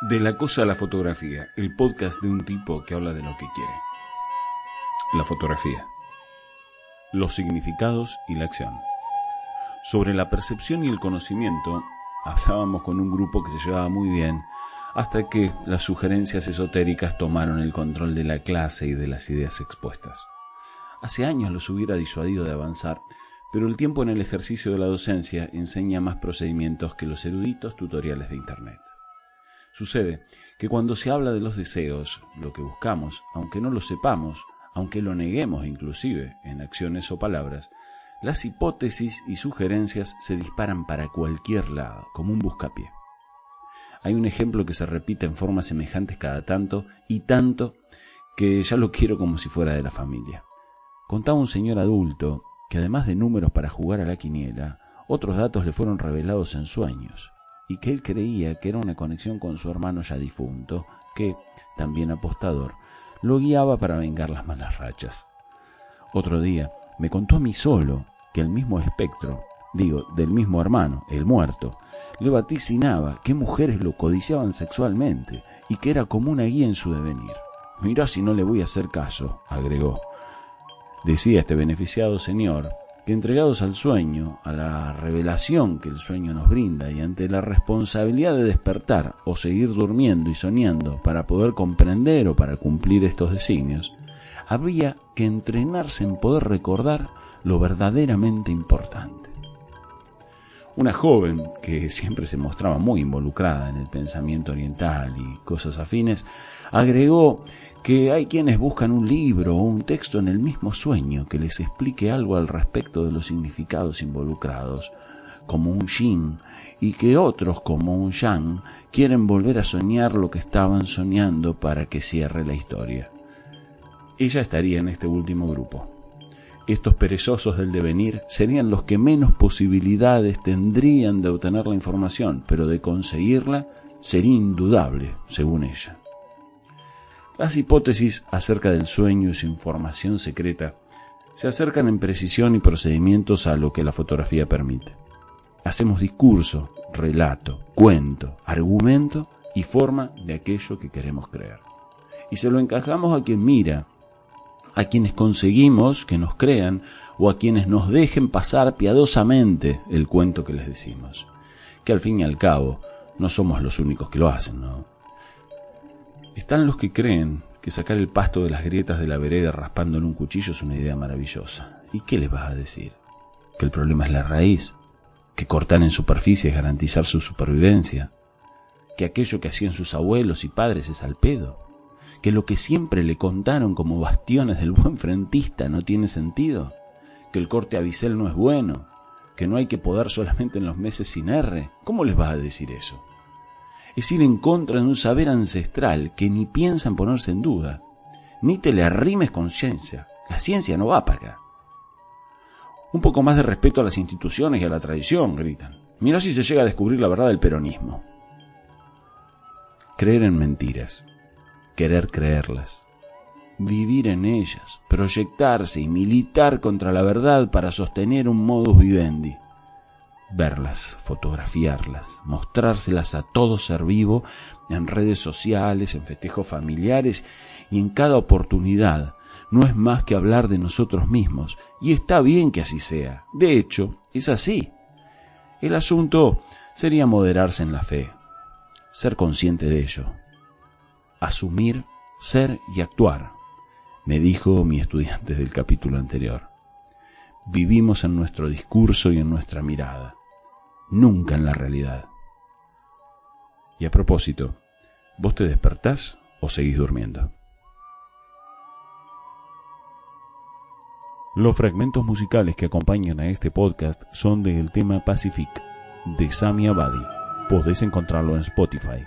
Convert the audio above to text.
De la cosa a la fotografía, el podcast de un tipo que habla de lo que quiere. La fotografía. Los significados y la acción. Sobre la percepción y el conocimiento, hablábamos con un grupo que se llevaba muy bien, hasta que las sugerencias esotéricas tomaron el control de la clase y de las ideas expuestas. Hace años los hubiera disuadido de avanzar, pero el tiempo en el ejercicio de la docencia enseña más procedimientos que los eruditos tutoriales de Internet. Sucede que cuando se habla de los deseos, lo que buscamos, aunque no lo sepamos, aunque lo neguemos inclusive en acciones o palabras, las hipótesis y sugerencias se disparan para cualquier lado, como un buscapié. Hay un ejemplo que se repite en formas semejantes cada tanto y tanto que ya lo quiero como si fuera de la familia. Contaba un señor adulto que además de números para jugar a la quiniela, otros datos le fueron revelados en sueños, y que él creía que era una conexión con su hermano ya difunto, que, también apostador, lo guiaba para vengar las malas rachas. Otro día me contó a mí solo que el mismo espectro, digo, del mismo hermano, el muerto, le vaticinaba que mujeres lo codiciaban sexualmente y que era como una guía en su devenir. Mirá si no le voy a hacer caso, agregó. Decía este beneficiado señor que entregados al sueño, a la revelación que el sueño nos brinda y ante la responsabilidad de despertar o seguir durmiendo y soñando para poder comprender o para cumplir estos designios, habría que entrenarse en poder recordar lo verdaderamente importante. Una joven que siempre se mostraba muy involucrada en el pensamiento oriental y cosas afines, agregó que hay quienes buscan un libro o un texto en el mismo sueño que les explique algo al respecto de los significados involucrados, como un yin, y que otros, como un yang, quieren volver a soñar lo que estaban soñando para que cierre la historia. Ella estaría en este último grupo. Estos perezosos del devenir serían los que menos posibilidades tendrían de obtener la información, pero de conseguirla sería indudable, según ella. Las hipótesis acerca del sueño y su información secreta se acercan en precisión y procedimientos a lo que la fotografía permite. Hacemos discurso, relato, cuento, argumento y forma de aquello que queremos creer. Y se lo encajamos a quien mira, a quienes conseguimos que nos crean o a quienes nos dejen pasar piadosamente el cuento que les decimos. Que al fin y al cabo no somos los únicos que lo hacen, ¿no? Están los que creen que sacar el pasto de las grietas de la vereda raspando en un cuchillo es una idea maravillosa. ¿Y qué les vas a decir? ¿Que el problema es la raíz? ¿Que cortar en superficie es garantizar su supervivencia? ¿Que aquello que hacían sus abuelos y padres es al pedo? ¿Que lo que siempre le contaron como bastiones del buen frentista no tiene sentido? ¿Que el corte a bisel no es bueno? ¿Que no hay que podar solamente en los meses sin R? ¿Cómo les vas a decir eso? es ir en contra de un saber ancestral que ni piensa en ponerse en duda. Ni te le arrimes con ciencia. La ciencia no va para acá. Un poco más de respeto a las instituciones y a la tradición, gritan. Mira si se llega a descubrir la verdad del peronismo. Creer en mentiras. Querer creerlas. Vivir en ellas. Proyectarse y militar contra la verdad para sostener un modus vivendi verlas, fotografiarlas, mostrárselas a todo ser vivo en redes sociales, en festejos familiares y en cada oportunidad. No es más que hablar de nosotros mismos, y está bien que así sea. De hecho, es así. El asunto sería moderarse en la fe, ser consciente de ello, asumir, ser y actuar, me dijo mi estudiante del capítulo anterior. Vivimos en nuestro discurso y en nuestra mirada nunca en la realidad. Y a propósito, ¿vos te despertás o seguís durmiendo? Los fragmentos musicales que acompañan a este podcast son del tema Pacific de Sami Abadi. Podés encontrarlo en Spotify.